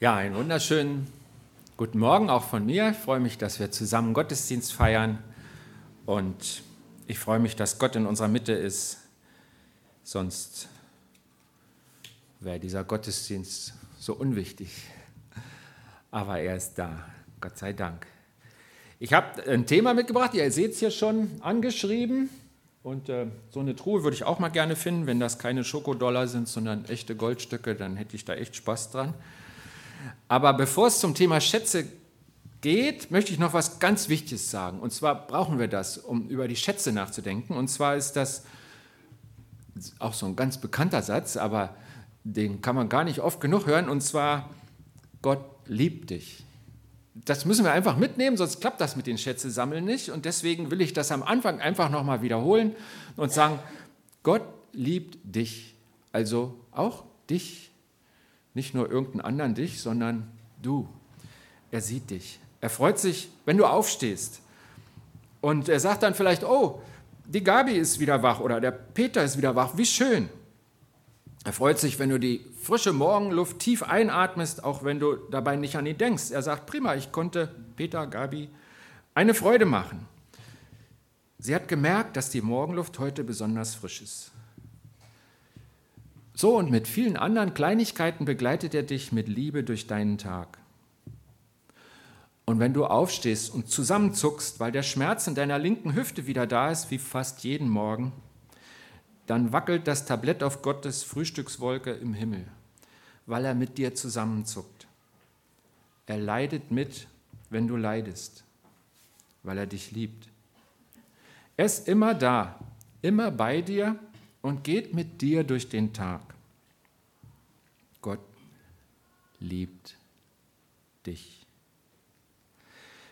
Ja, einen wunderschönen guten Morgen auch von mir. Ich freue mich, dass wir zusammen Gottesdienst feiern und ich freue mich, dass Gott in unserer Mitte ist. Sonst wäre dieser Gottesdienst so unwichtig. Aber er ist da, Gott sei Dank. Ich habe ein Thema mitgebracht, ihr seht es hier schon angeschrieben. Und äh, so eine Truhe würde ich auch mal gerne finden. Wenn das keine Schokodollar sind, sondern echte Goldstücke, dann hätte ich da echt Spaß dran. Aber bevor es zum Thema Schätze geht, möchte ich noch was ganz Wichtiges sagen. Und zwar brauchen wir das, um über die Schätze nachzudenken. Und zwar ist das auch so ein ganz bekannter Satz, aber den kann man gar nicht oft genug hören. Und zwar, Gott liebt dich. Das müssen wir einfach mitnehmen, sonst klappt das mit den Schätze sammeln nicht. Und deswegen will ich das am Anfang einfach nochmal wiederholen und sagen, Gott liebt dich. Also auch dich. Nicht nur irgendeinen anderen dich, sondern du. Er sieht dich. Er freut sich, wenn du aufstehst. Und er sagt dann vielleicht, oh, die Gabi ist wieder wach oder der Peter ist wieder wach. Wie schön. Er freut sich, wenn du die frische Morgenluft tief einatmest, auch wenn du dabei nicht an ihn denkst. Er sagt, prima, ich konnte Peter, Gabi eine Freude machen. Sie hat gemerkt, dass die Morgenluft heute besonders frisch ist. So und mit vielen anderen Kleinigkeiten begleitet er dich mit Liebe durch deinen Tag. Und wenn du aufstehst und zusammenzuckst, weil der Schmerz in deiner linken Hüfte wieder da ist, wie fast jeden Morgen, dann wackelt das Tablett auf Gottes Frühstückswolke im Himmel, weil er mit dir zusammenzuckt. Er leidet mit, wenn du leidest, weil er dich liebt. Er ist immer da, immer bei dir und geht mit dir durch den Tag. Gott liebt dich.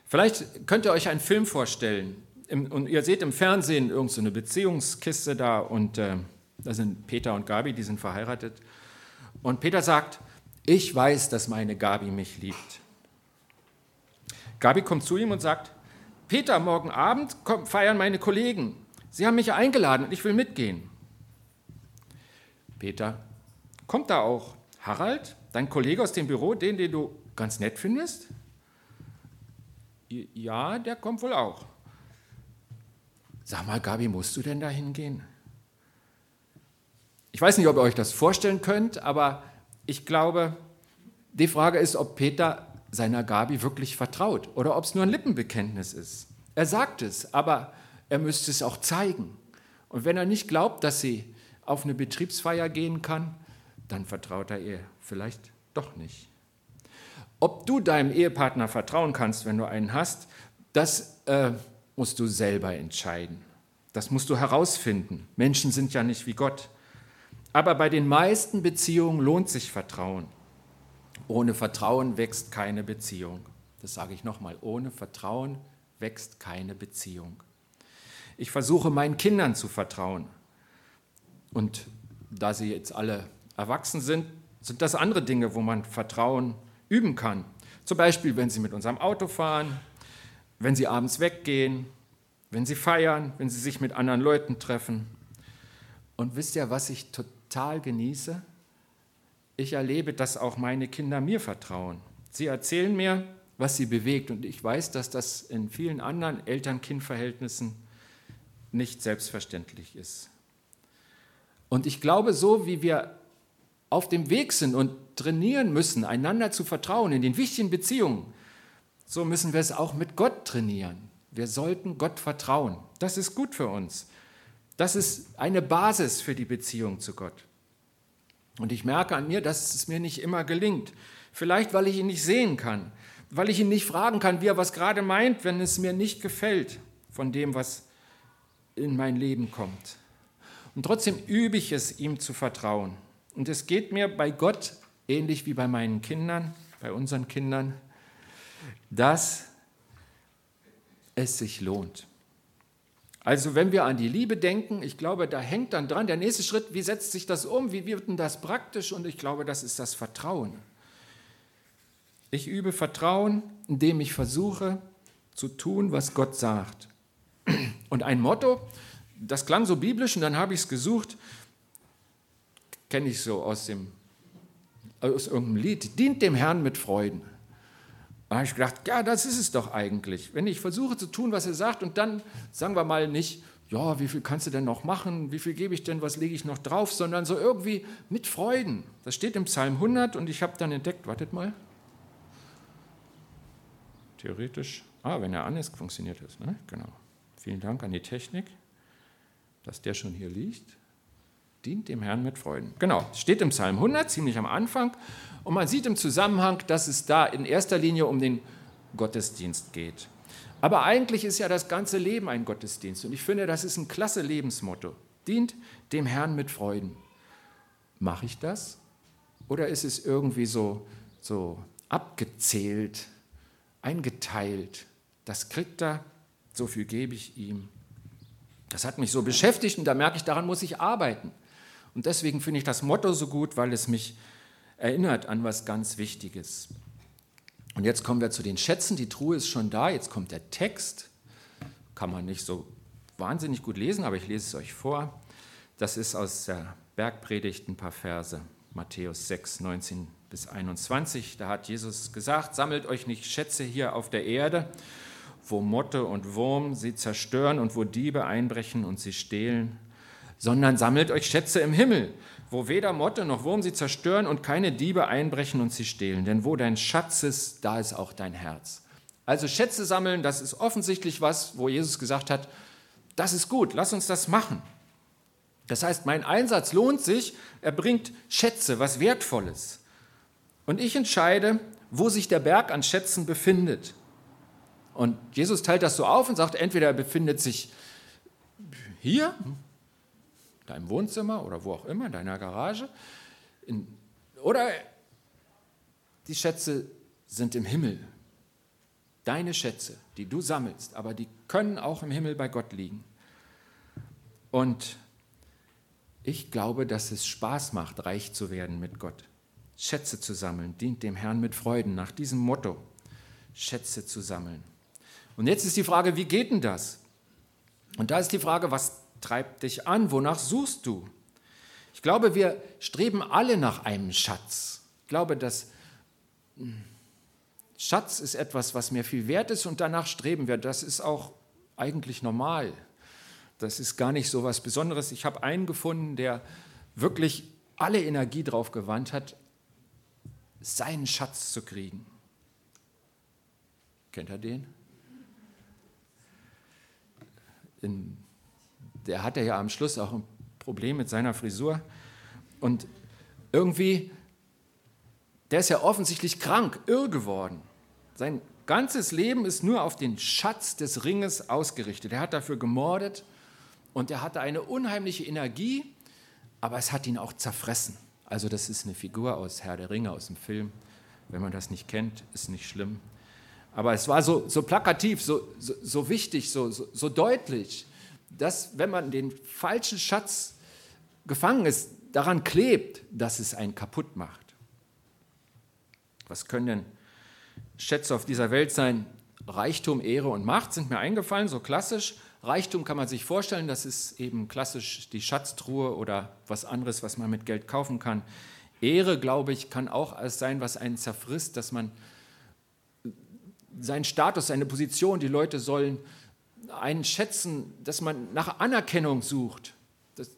Vielleicht könnt ihr euch einen Film vorstellen und ihr seht im Fernsehen irgendeine so Beziehungskiste da und äh, da sind Peter und Gabi, die sind verheiratet. Und Peter sagt, ich weiß, dass meine Gabi mich liebt. Gabi kommt zu ihm und sagt, Peter, morgen Abend feiern meine Kollegen. Sie haben mich eingeladen und ich will mitgehen. Peter, kommt da auch Harald, dein Kollege aus dem Büro, den, den du ganz nett findest? Ja, der kommt wohl auch. Sag mal, Gabi, musst du denn da hingehen? Ich weiß nicht, ob ihr euch das vorstellen könnt, aber ich glaube, die Frage ist, ob Peter seiner Gabi wirklich vertraut oder ob es nur ein Lippenbekenntnis ist. Er sagt es, aber er müsste es auch zeigen. Und wenn er nicht glaubt, dass sie auf eine Betriebsfeier gehen kann, dann vertraut er ihr vielleicht doch nicht. Ob du deinem Ehepartner vertrauen kannst, wenn du einen hast, das äh, musst du selber entscheiden. Das musst du herausfinden. Menschen sind ja nicht wie Gott. Aber bei den meisten Beziehungen lohnt sich Vertrauen. Ohne Vertrauen wächst keine Beziehung. Das sage ich nochmal. Ohne Vertrauen wächst keine Beziehung. Ich versuche meinen Kindern zu vertrauen. Und da sie jetzt alle erwachsen sind, sind das andere Dinge, wo man Vertrauen üben kann. Zum Beispiel, wenn sie mit unserem Auto fahren, wenn sie abends weggehen, wenn sie feiern, wenn sie sich mit anderen Leuten treffen. Und wisst ihr, was ich total genieße? Ich erlebe, dass auch meine Kinder mir vertrauen. Sie erzählen mir, was sie bewegt. Und ich weiß, dass das in vielen anderen Eltern-Kind-Verhältnissen nicht selbstverständlich ist. Und ich glaube, so wie wir auf dem Weg sind und trainieren müssen, einander zu vertrauen in den wichtigen Beziehungen, so müssen wir es auch mit Gott trainieren. Wir sollten Gott vertrauen. Das ist gut für uns. Das ist eine Basis für die Beziehung zu Gott. Und ich merke an mir, dass es mir nicht immer gelingt. Vielleicht, weil ich ihn nicht sehen kann, weil ich ihn nicht fragen kann, wie er was gerade meint, wenn es mir nicht gefällt von dem, was in mein Leben kommt. Und trotzdem übe ich es, ihm zu vertrauen. Und es geht mir bei Gott ähnlich wie bei meinen Kindern, bei unseren Kindern, dass es sich lohnt. Also wenn wir an die Liebe denken, ich glaube, da hängt dann dran der nächste Schritt, wie setzt sich das um, wie wird denn das praktisch? Und ich glaube, das ist das Vertrauen. Ich übe Vertrauen, indem ich versuche zu tun, was Gott sagt. Und ein Motto, das klang so biblisch und dann habe ich es gesucht, kenne ich so aus dem, aus irgendeinem Lied, dient dem Herrn mit Freuden. Da habe ich gedacht, ja, das ist es doch eigentlich. Wenn ich versuche zu tun, was er sagt und dann, sagen wir mal, nicht, ja, wie viel kannst du denn noch machen, wie viel gebe ich denn, was lege ich noch drauf, sondern so irgendwie mit Freuden. Das steht im Psalm 100 und ich habe dann entdeckt, wartet mal, theoretisch, ah, wenn er an ist, funktioniert das, ne? genau. Vielen Dank an die Technik, dass der schon hier liegt. Dient dem Herrn mit Freuden. Genau, steht im Psalm 100, ziemlich am Anfang. Und man sieht im Zusammenhang, dass es da in erster Linie um den Gottesdienst geht. Aber eigentlich ist ja das ganze Leben ein Gottesdienst. Und ich finde, das ist ein klasse Lebensmotto. Dient dem Herrn mit Freuden. Mache ich das? Oder ist es irgendwie so, so abgezählt, eingeteilt? Das kriegt er, so viel gebe ich ihm. Das hat mich so beschäftigt und da merke ich, daran muss ich arbeiten. Und deswegen finde ich das Motto so gut, weil es mich erinnert an was ganz Wichtiges. Und jetzt kommen wir zu den Schätzen. Die Truhe ist schon da. Jetzt kommt der Text. Kann man nicht so wahnsinnig gut lesen, aber ich lese es euch vor. Das ist aus der Bergpredigt ein paar Verse. Matthäus 6, 19 bis 21. Da hat Jesus gesagt: Sammelt euch nicht Schätze hier auf der Erde, wo Motte und Wurm sie zerstören und wo Diebe einbrechen und sie stehlen, sondern sammelt euch Schätze im Himmel wo weder Motte noch Wurm sie zerstören und keine Diebe einbrechen und sie stehlen. Denn wo dein Schatz ist, da ist auch dein Herz. Also Schätze sammeln, das ist offensichtlich was, wo Jesus gesagt hat, das ist gut, lass uns das machen. Das heißt, mein Einsatz lohnt sich, er bringt Schätze, was Wertvolles. Und ich entscheide, wo sich der Berg an Schätzen befindet. Und Jesus teilt das so auf und sagt, entweder er befindet sich hier, deinem Wohnzimmer oder wo auch immer, in deiner Garage. In, oder die Schätze sind im Himmel. Deine Schätze, die du sammelst, aber die können auch im Himmel bei Gott liegen. Und ich glaube, dass es Spaß macht, reich zu werden mit Gott. Schätze zu sammeln, dient dem Herrn mit Freuden, nach diesem Motto, Schätze zu sammeln. Und jetzt ist die Frage, wie geht denn das? Und da ist die Frage, was treibt dich an? Wonach suchst du? Ich glaube, wir streben alle nach einem Schatz. Ich glaube, dass hm, Schatz ist etwas, was mir viel wert ist und danach streben wir. Das ist auch eigentlich normal. Das ist gar nicht so was Besonderes. Ich habe einen gefunden, der wirklich alle Energie drauf gewandt hat, seinen Schatz zu kriegen. Kennt er den? Der hatte ja am Schluss auch ein Problem mit seiner Frisur. Und irgendwie, der ist ja offensichtlich krank, irr geworden. Sein ganzes Leben ist nur auf den Schatz des Ringes ausgerichtet. Er hat dafür gemordet und er hatte eine unheimliche Energie, aber es hat ihn auch zerfressen. Also das ist eine Figur aus Herr der Ringe, aus dem Film. Wenn man das nicht kennt, ist nicht schlimm. Aber es war so, so plakativ, so, so, so wichtig, so, so, so deutlich dass, wenn man den falschen Schatz gefangen ist, daran klebt, dass es einen kaputt macht. Was können denn Schätze auf dieser Welt sein? Reichtum, Ehre und Macht sind mir eingefallen, so klassisch. Reichtum kann man sich vorstellen, das ist eben klassisch die Schatztruhe oder was anderes, was man mit Geld kaufen kann. Ehre, glaube ich, kann auch sein, was einen zerfrisst, dass man seinen Status, seine Position, die Leute sollen einen schätzen, dass man nach Anerkennung sucht. Das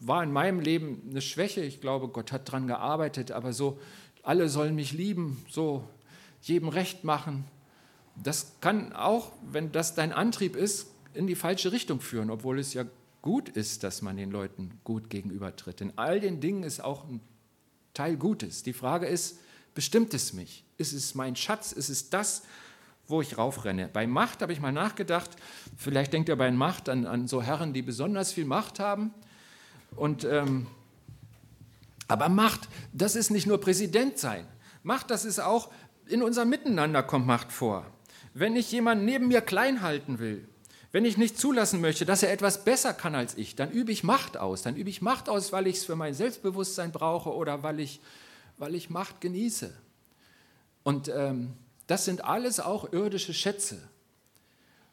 war in meinem Leben eine Schwäche. Ich glaube, Gott hat daran gearbeitet, aber so, alle sollen mich lieben, so jedem recht machen. Das kann auch, wenn das dein Antrieb ist, in die falsche Richtung führen, obwohl es ja gut ist, dass man den Leuten gut gegenübertritt. In all den Dingen ist auch ein Teil Gutes. Die Frage ist, bestimmt es mich? Ist es mein Schatz? Ist es das, wo ich raufrenne. Bei Macht habe ich mal nachgedacht, vielleicht denkt ihr bei Macht an, an so Herren, die besonders viel Macht haben. Und, ähm, aber Macht, das ist nicht nur Präsident sein. Macht, das ist auch, in unserem Miteinander kommt Macht vor. Wenn ich jemanden neben mir klein halten will, wenn ich nicht zulassen möchte, dass er etwas besser kann als ich, dann übe ich Macht aus. Dann übe ich Macht aus, weil ich es für mein Selbstbewusstsein brauche oder weil ich, weil ich Macht genieße. Und ähm, das sind alles auch irdische Schätze.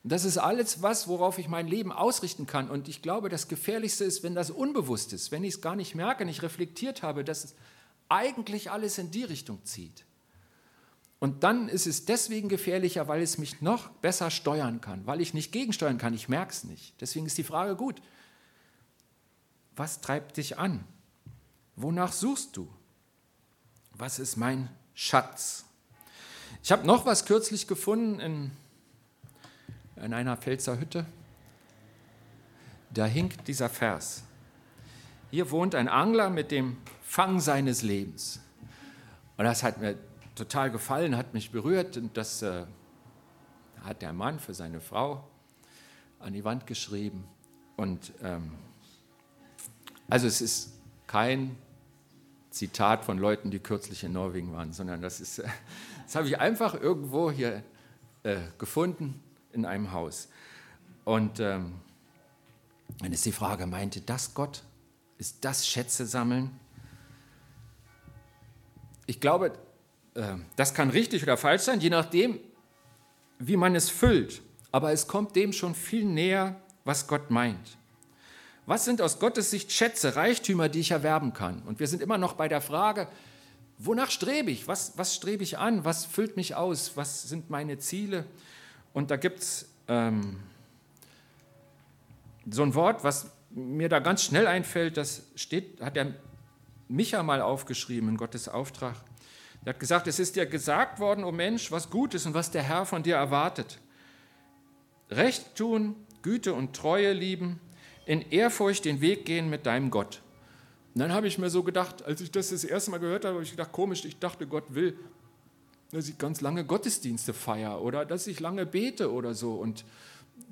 Und das ist alles was, worauf ich mein Leben ausrichten kann. Und ich glaube, das Gefährlichste ist, wenn das unbewusst ist, wenn ich es gar nicht merke, nicht reflektiert habe, dass eigentlich alles in die Richtung zieht. Und dann ist es deswegen gefährlicher, weil es mich noch besser steuern kann, weil ich nicht gegensteuern kann. Ich merke es nicht. Deswegen ist die Frage gut. Was treibt dich an? Wonach suchst du? Was ist mein Schatz? Ich habe noch was kürzlich gefunden in, in einer Pfälzer Hütte. Da hinkt dieser Vers. Hier wohnt ein Angler mit dem Fang seines Lebens. Und das hat mir total gefallen, hat mich berührt. Und das äh, hat der Mann für seine Frau an die Wand geschrieben. Und ähm, also es ist kein Zitat von Leuten, die kürzlich in Norwegen waren, sondern das ist, das habe ich einfach irgendwo hier äh, gefunden in einem Haus. Und ähm, dann ist die Frage, meinte das Gott? Ist das Schätze sammeln? Ich glaube, äh, das kann richtig oder falsch sein, je nachdem, wie man es füllt. Aber es kommt dem schon viel näher, was Gott meint. Was sind aus Gottes Sicht Schätze, Reichtümer, die ich erwerben kann? Und wir sind immer noch bei der Frage, wonach strebe ich? Was, was strebe ich an? Was füllt mich aus? Was sind meine Ziele? Und da gibt es ähm, so ein Wort, was mir da ganz schnell einfällt, das steht, hat der Micha mal aufgeschrieben in Gottes Auftrag. Er hat gesagt, es ist dir gesagt worden, o oh Mensch, was gut ist und was der Herr von dir erwartet. Recht tun, Güte und Treue lieben, in Ehrfurcht den Weg gehen mit deinem Gott. Und dann habe ich mir so gedacht, als ich das das erste Mal gehört habe, habe ich gedacht, komisch, ich dachte, Gott will, dass ich ganz lange Gottesdienste feiere oder dass ich lange bete oder so. Und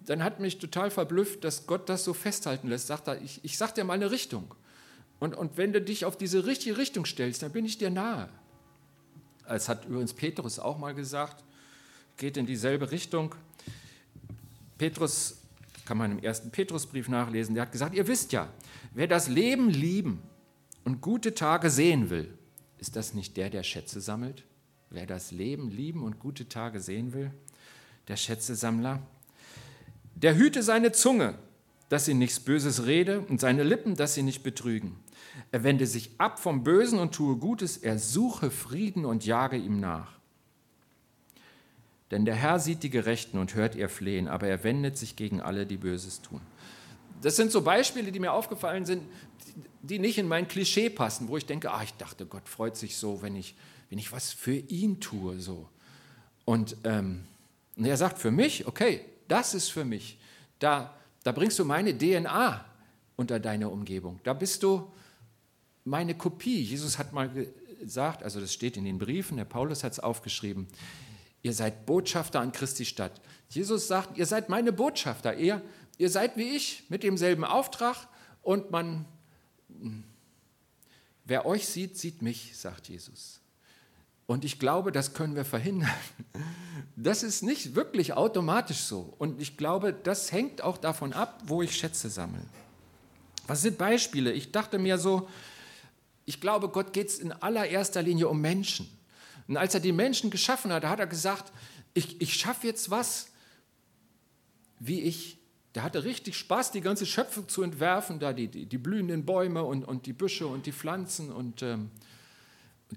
dann hat mich total verblüfft, dass Gott das so festhalten lässt. Sagt er, ich, ich sag dir mal eine Richtung. Und, und wenn du dich auf diese richtige Richtung stellst, dann bin ich dir nahe. Es hat übrigens Petrus auch mal gesagt, geht in dieselbe Richtung. Petrus kann man im ersten Petrusbrief nachlesen, der hat gesagt, ihr wisst ja, wer das Leben lieben und gute Tage sehen will, ist das nicht der, der Schätze sammelt? Wer das Leben lieben und gute Tage sehen will, der Schätzesammler, der hüte seine Zunge, dass sie nichts Böses rede und seine Lippen, dass sie nicht betrügen. Er wende sich ab vom Bösen und tue Gutes, er suche Frieden und jage ihm nach. Denn der Herr sieht die Gerechten und hört ihr Flehen, aber er wendet sich gegen alle, die Böses tun. Das sind so Beispiele, die mir aufgefallen sind, die nicht in mein Klischee passen, wo ich denke, ah, ich dachte, Gott freut sich so, wenn ich, wenn ich was für ihn tue. So. Und, ähm, und er sagt, für mich, okay, das ist für mich. Da, da bringst du meine DNA unter deine Umgebung. Da bist du meine Kopie. Jesus hat mal gesagt, also das steht in den Briefen, der Paulus hat es aufgeschrieben, Ihr seid Botschafter an Christi Stadt. Jesus sagt, ihr seid meine Botschafter. Ihr, ihr seid wie ich mit demselben Auftrag und man, wer euch sieht, sieht mich, sagt Jesus. Und ich glaube, das können wir verhindern. Das ist nicht wirklich automatisch so. Und ich glaube, das hängt auch davon ab, wo ich Schätze sammle. Was sind Beispiele? Ich dachte mir so, ich glaube, Gott geht es in allererster Linie um Menschen. Und als er die Menschen geschaffen hat, hat er gesagt, ich, ich schaffe jetzt was, wie ich. Der hatte richtig Spaß, die ganze Schöpfung zu entwerfen, da die, die, die blühenden Bäume und, und die Büsche und die Pflanzen und, ähm,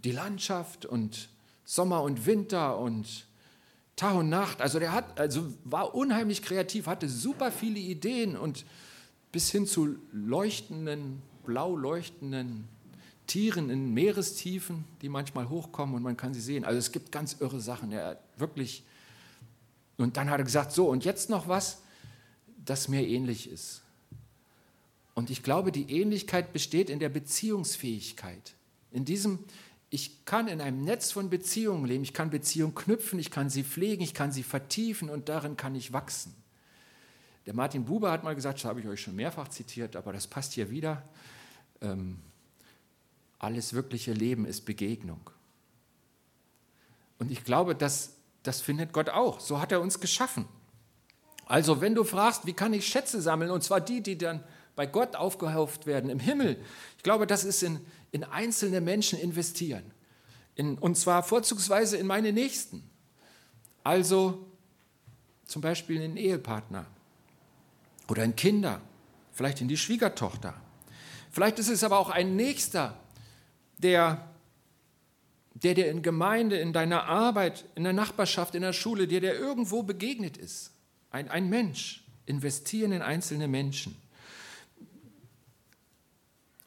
die Landschaft und Sommer und Winter und Tag und Nacht. Also der hat, also war unheimlich kreativ, hatte super viele Ideen und bis hin zu leuchtenden, blau leuchtenden Tieren in Meerestiefen, die manchmal hochkommen und man kann sie sehen. Also es gibt ganz irre Sachen. Er wirklich. Und dann hat er gesagt, so und jetzt noch was, das mir ähnlich ist. Und ich glaube, die Ähnlichkeit besteht in der Beziehungsfähigkeit. In diesem, ich kann in einem Netz von Beziehungen leben, ich kann Beziehungen knüpfen, ich kann sie pflegen, ich kann sie vertiefen und darin kann ich wachsen. Der Martin Buber hat mal gesagt, das habe ich euch schon mehrfach zitiert, aber das passt hier wieder. Ähm, alles wirkliche Leben ist Begegnung. Und ich glaube, das, das findet Gott auch. So hat er uns geschaffen. Also wenn du fragst, wie kann ich Schätze sammeln, und zwar die, die dann bei Gott aufgehauft werden im Himmel, ich glaube, das ist in, in einzelne Menschen investieren. In, und zwar vorzugsweise in meine Nächsten. Also zum Beispiel in den Ehepartner oder in Kinder, vielleicht in die Schwiegertochter. Vielleicht ist es aber auch ein Nächster, der der dir in Gemeinde, in deiner Arbeit, in der Nachbarschaft, in der Schule, der dir irgendwo begegnet ist. Ein, ein Mensch. Investieren in einzelne Menschen.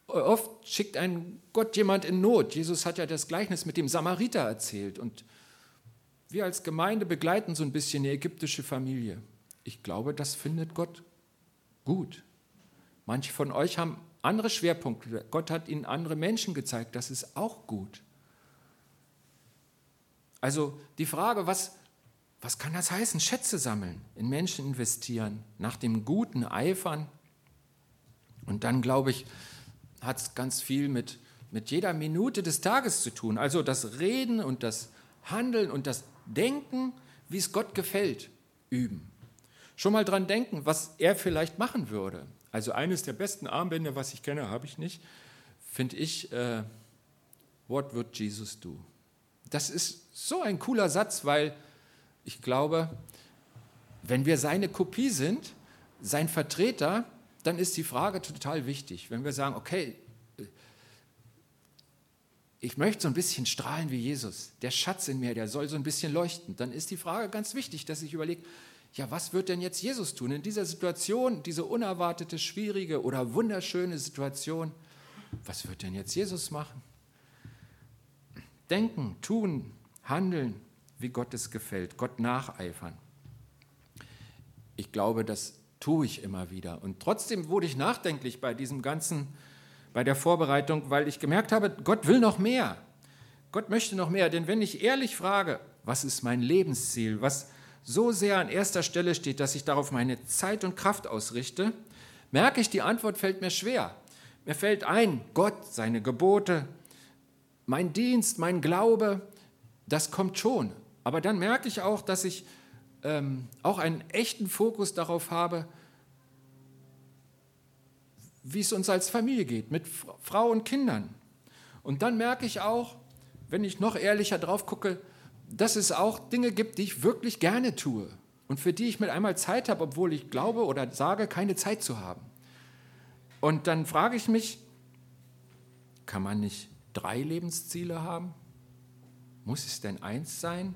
Oft schickt ein Gott jemand in Not. Jesus hat ja das Gleichnis mit dem Samariter erzählt. Und wir als Gemeinde begleiten so ein bisschen die ägyptische Familie. Ich glaube, das findet Gott gut. Manche von euch haben andere Schwerpunkte. Gott hat ihnen andere Menschen gezeigt. Das ist auch gut. Also die Frage, was, was kann das heißen? Schätze sammeln, in Menschen investieren, nach dem Guten eifern. Und dann, glaube ich, hat es ganz viel mit, mit jeder Minute des Tages zu tun. Also das Reden und das Handeln und das Denken, wie es Gott gefällt, üben. Schon mal dran denken, was er vielleicht machen würde. Also eines der besten Armbänder, was ich kenne, habe ich nicht, finde ich, äh, What would Jesus do? Das ist so ein cooler Satz, weil ich glaube, wenn wir seine Kopie sind, sein Vertreter, dann ist die Frage total wichtig. Wenn wir sagen, okay, ich möchte so ein bisschen strahlen wie Jesus, der Schatz in mir, der soll so ein bisschen leuchten, dann ist die Frage ganz wichtig, dass ich überlege, ja, was wird denn jetzt Jesus tun in dieser Situation, diese unerwartete, schwierige oder wunderschöne Situation? Was wird denn jetzt Jesus machen? Denken, tun, handeln, wie Gott es gefällt, Gott nacheifern. Ich glaube, das tue ich immer wieder. Und trotzdem wurde ich nachdenklich bei diesem ganzen, bei der Vorbereitung, weil ich gemerkt habe, Gott will noch mehr. Gott möchte noch mehr. Denn wenn ich ehrlich frage, was ist mein Lebensziel, was, so sehr an erster Stelle steht, dass ich darauf meine Zeit und Kraft ausrichte, merke ich, die Antwort fällt mir schwer. Mir fällt ein, Gott, seine Gebote, mein Dienst, mein Glaube, das kommt schon. Aber dann merke ich auch, dass ich ähm, auch einen echten Fokus darauf habe, wie es uns als Familie geht, mit Frau und Kindern. Und dann merke ich auch, wenn ich noch ehrlicher drauf gucke, dass es auch Dinge gibt, die ich wirklich gerne tue und für die ich mit einmal Zeit habe, obwohl ich glaube oder sage, keine Zeit zu haben. Und dann frage ich mich, kann man nicht drei Lebensziele haben? Muss es denn eins sein?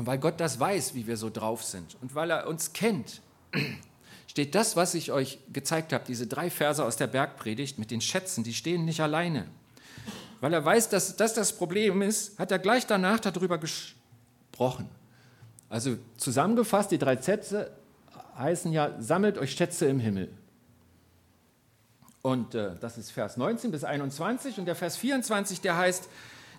Und weil Gott das weiß, wie wir so drauf sind und weil er uns kennt, steht das, was ich euch gezeigt habe, diese drei Verse aus der Bergpredigt mit den Schätzen, die stehen nicht alleine weil er weiß, dass das das Problem ist, hat er gleich danach darüber gesprochen. Also zusammengefasst, die drei Sätze heißen ja, sammelt euch Schätze im Himmel. Und äh, das ist Vers 19 bis 21 und der Vers 24, der heißt,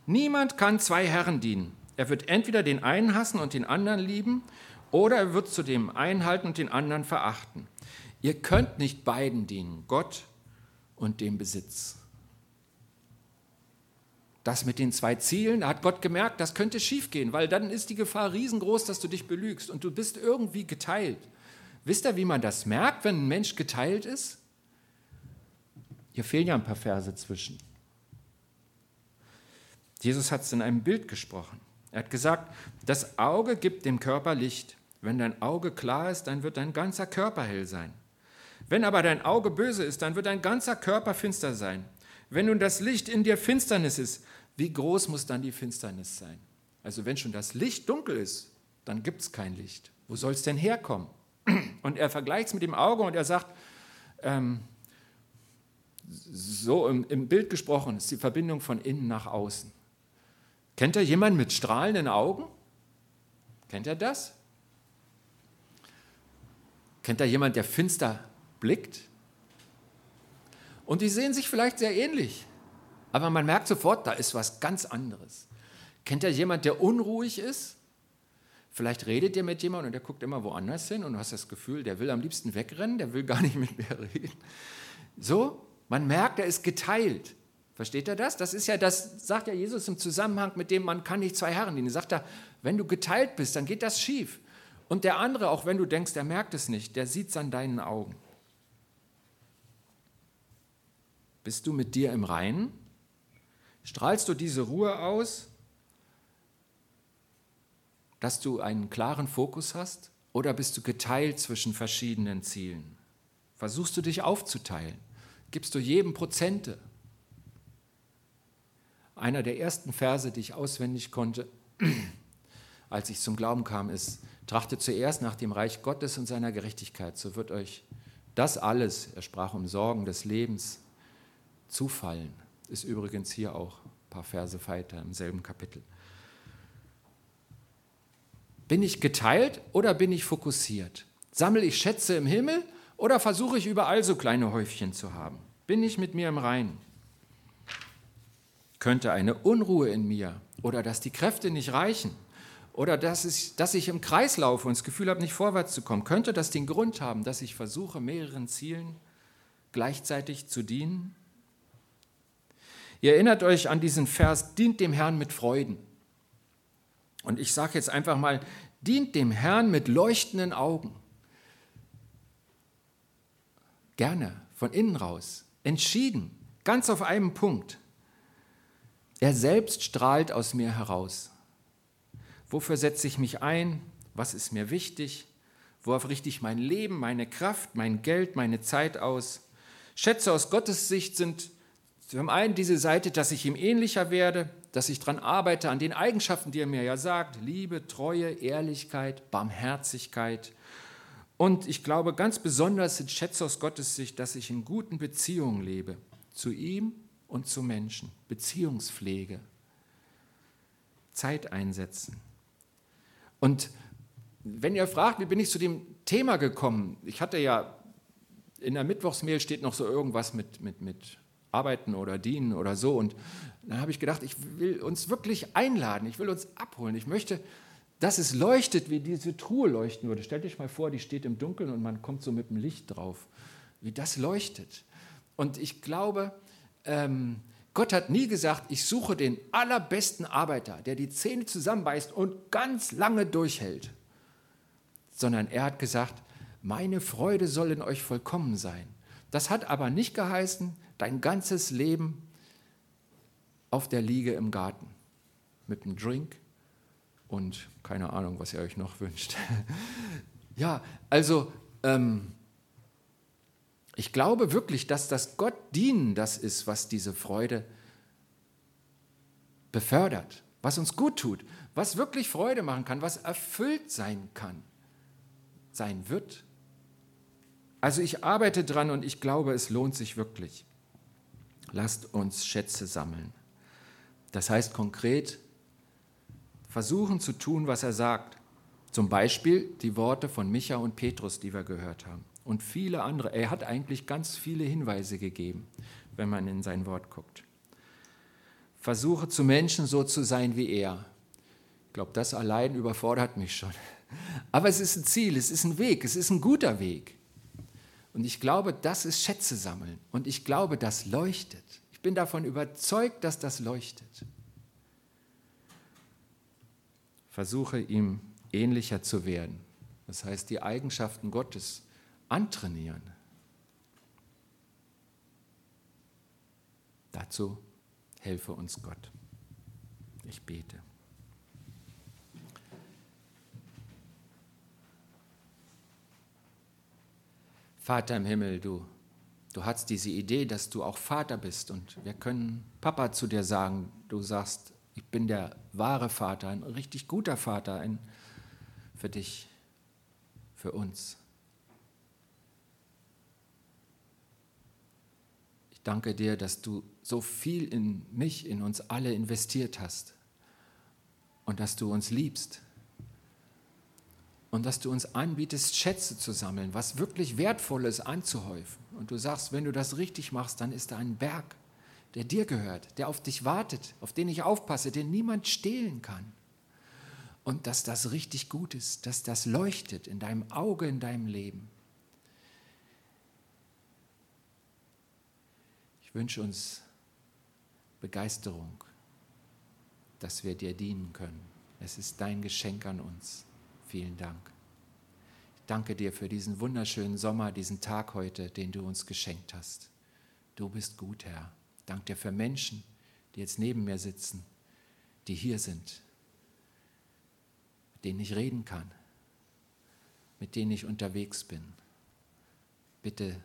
niemand kann zwei Herren dienen. Er wird entweder den einen hassen und den anderen lieben oder er wird zu dem einen halten und den anderen verachten. Ihr könnt nicht beiden dienen, Gott und dem Besitz. Das mit den zwei Zielen, da hat Gott gemerkt, das könnte schiefgehen, weil dann ist die Gefahr riesengroß, dass du dich belügst und du bist irgendwie geteilt. Wisst ihr, wie man das merkt, wenn ein Mensch geteilt ist? Hier fehlen ja ein paar Verse zwischen. Jesus hat es in einem Bild gesprochen. Er hat gesagt, das Auge gibt dem Körper Licht. Wenn dein Auge klar ist, dann wird dein ganzer Körper hell sein. Wenn aber dein Auge böse ist, dann wird dein ganzer Körper finster sein. Wenn nun das Licht in dir Finsternis ist, wie groß muss dann die Finsternis sein? Also wenn schon das Licht dunkel ist, dann gibt es kein Licht. Wo soll es denn herkommen? Und er vergleicht es mit dem Auge und er sagt, ähm, so im, im Bild gesprochen, ist die Verbindung von innen nach außen. Kennt ihr jemanden mit strahlenden Augen? Kennt ihr das? Kennt ihr jemanden, der finster blickt? Und die sehen sich vielleicht sehr ähnlich. Aber man merkt sofort, da ist was ganz anderes. Kennt ihr jemand, der unruhig ist? Vielleicht redet ihr mit jemandem und der guckt immer woanders hin und du hast das Gefühl, der will am liebsten wegrennen, der will gar nicht mit mir reden. So, man merkt, er ist geteilt. Versteht er das? Das ist ja das, sagt ja Jesus im Zusammenhang mit dem, man kann nicht zwei Herren dienen. Sagt er, wenn du geteilt bist, dann geht das schief. Und der andere, auch wenn du denkst, der merkt es nicht, der sieht es an deinen Augen. Bist du mit dir im Reinen? Strahlst du diese Ruhe aus, dass du einen klaren Fokus hast? Oder bist du geteilt zwischen verschiedenen Zielen? Versuchst du dich aufzuteilen? Gibst du jedem Prozente? Einer der ersten Verse, die ich auswendig konnte, als ich zum Glauben kam, ist, trachtet zuerst nach dem Reich Gottes und seiner Gerechtigkeit, so wird euch das alles, er sprach um Sorgen des Lebens, zufallen. Ist übrigens hier auch ein paar Verse weiter im selben Kapitel. Bin ich geteilt oder bin ich fokussiert? Sammle ich Schätze im Himmel oder versuche ich überall so kleine Häufchen zu haben? Bin ich mit mir im Reinen? Könnte eine Unruhe in mir oder dass die Kräfte nicht reichen oder dass ich, dass ich im Kreis laufe und das Gefühl habe, nicht vorwärts zu kommen, könnte das den Grund haben, dass ich versuche, mehreren Zielen gleichzeitig zu dienen? Ihr erinnert euch an diesen Vers, dient dem Herrn mit Freuden. Und ich sage jetzt einfach mal, dient dem Herrn mit leuchtenden Augen. Gerne, von innen raus, entschieden, ganz auf einem Punkt. Er selbst strahlt aus mir heraus. Wofür setze ich mich ein? Was ist mir wichtig? Worauf richte ich mein Leben, meine Kraft, mein Geld, meine Zeit aus? Schätze aus Gottes Sicht sind zum einen diese Seite, dass ich ihm ähnlicher werde, dass ich daran arbeite, an den Eigenschaften, die er mir ja sagt, Liebe, Treue, Ehrlichkeit, Barmherzigkeit. Und ich glaube, ganz besonders sind Schätze aus Gottes Sicht, dass ich in guten Beziehungen lebe, zu ihm und zu Menschen, Beziehungspflege, Zeit einsetzen. Und wenn ihr fragt, wie bin ich zu dem Thema gekommen? Ich hatte ja, in der Mittwochsmail steht noch so irgendwas mit, mit, mit arbeiten oder dienen oder so. Und dann habe ich gedacht, ich will uns wirklich einladen, ich will uns abholen. Ich möchte, dass es leuchtet, wie diese Truhe leuchten würde. Stellt euch mal vor, die steht im Dunkeln und man kommt so mit dem Licht drauf, wie das leuchtet. Und ich glaube, ähm, Gott hat nie gesagt, ich suche den allerbesten Arbeiter, der die Zähne zusammenbeißt und ganz lange durchhält, sondern er hat gesagt, meine Freude soll in euch vollkommen sein. Das hat aber nicht geheißen, dein ganzes Leben auf der Liege im Garten mit einem Drink und keine Ahnung, was ihr euch noch wünscht. ja, also ähm, ich glaube wirklich, dass das Gott dienen das ist, was diese Freude befördert, was uns gut tut, was wirklich Freude machen kann, was erfüllt sein kann, sein wird. Also ich arbeite dran und ich glaube, es lohnt sich wirklich lasst uns Schätze sammeln. Das heißt konkret, versuchen zu tun, was er sagt. Zum Beispiel die Worte von Micha und Petrus, die wir gehört haben. Und viele andere. Er hat eigentlich ganz viele Hinweise gegeben, wenn man in sein Wort guckt. Versuche zu Menschen so zu sein wie er. Ich glaube, das allein überfordert mich schon. Aber es ist ein Ziel, es ist ein Weg, es ist ein guter Weg. Und ich glaube, das ist Schätze sammeln. Und ich glaube, das leuchtet. Ich bin davon überzeugt, dass das leuchtet. Versuche ihm ähnlicher zu werden. Das heißt, die Eigenschaften Gottes antrainieren. Dazu helfe uns Gott. Ich bete. Vater im Himmel, du, du hast diese Idee, dass du auch Vater bist und wir können Papa zu dir sagen. Du sagst, ich bin der wahre Vater, ein richtig guter Vater ein, für dich, für uns. Ich danke dir, dass du so viel in mich, in uns alle investiert hast und dass du uns liebst und dass du uns anbietest, Schätze zu sammeln, was wirklich Wertvolles anzuhäufen. Und du sagst, wenn du das richtig machst, dann ist da ein Berg, der dir gehört, der auf dich wartet, auf den ich aufpasse, den niemand stehlen kann. Und dass das richtig gut ist, dass das leuchtet in deinem Auge, in deinem Leben. Ich wünsche uns Begeisterung, dass wir dir dienen können. Es ist dein Geschenk an uns. Vielen Dank. Ich danke dir für diesen wunderschönen Sommer, diesen Tag heute, den du uns geschenkt hast. Du bist gut, Herr. Ich danke dir für Menschen, die jetzt neben mir sitzen, die hier sind, mit denen ich reden kann, mit denen ich unterwegs bin. Bitte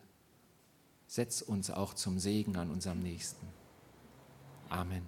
setz uns auch zum Segen an unserem Nächsten. Amen.